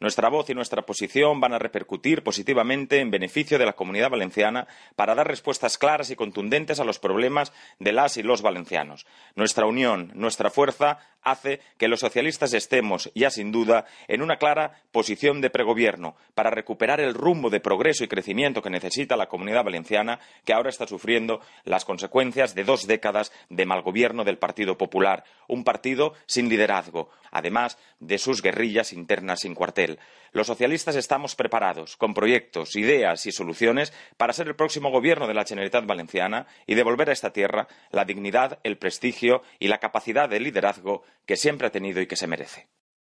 Nuestra voz y nuestra posición van a repercutir positivamente en beneficio de la comunidad valenciana para dar respuestas claras y contundentes a los problemas de las y los valencianos. Nuestra unión, nuestra fuerza hace que los socialistas estemos, ya sin duda, en una clara posición de pregobierno para recuperar el rumbo de progreso y crecimiento que necesita la comunidad valenciana, que ahora está sufriendo las consecuencias de dos décadas de mal gobierno del Partido Popular, un partido sin liderazgo, además de sus guerrillas internas sin cuartel. Los socialistas estamos preparados, con proyectos, ideas y soluciones para ser el próximo gobierno de la Generalitat Valenciana y devolver a esta tierra la dignidad, el prestigio y la capacidad de liderazgo que siempre ha tenido y que se merece.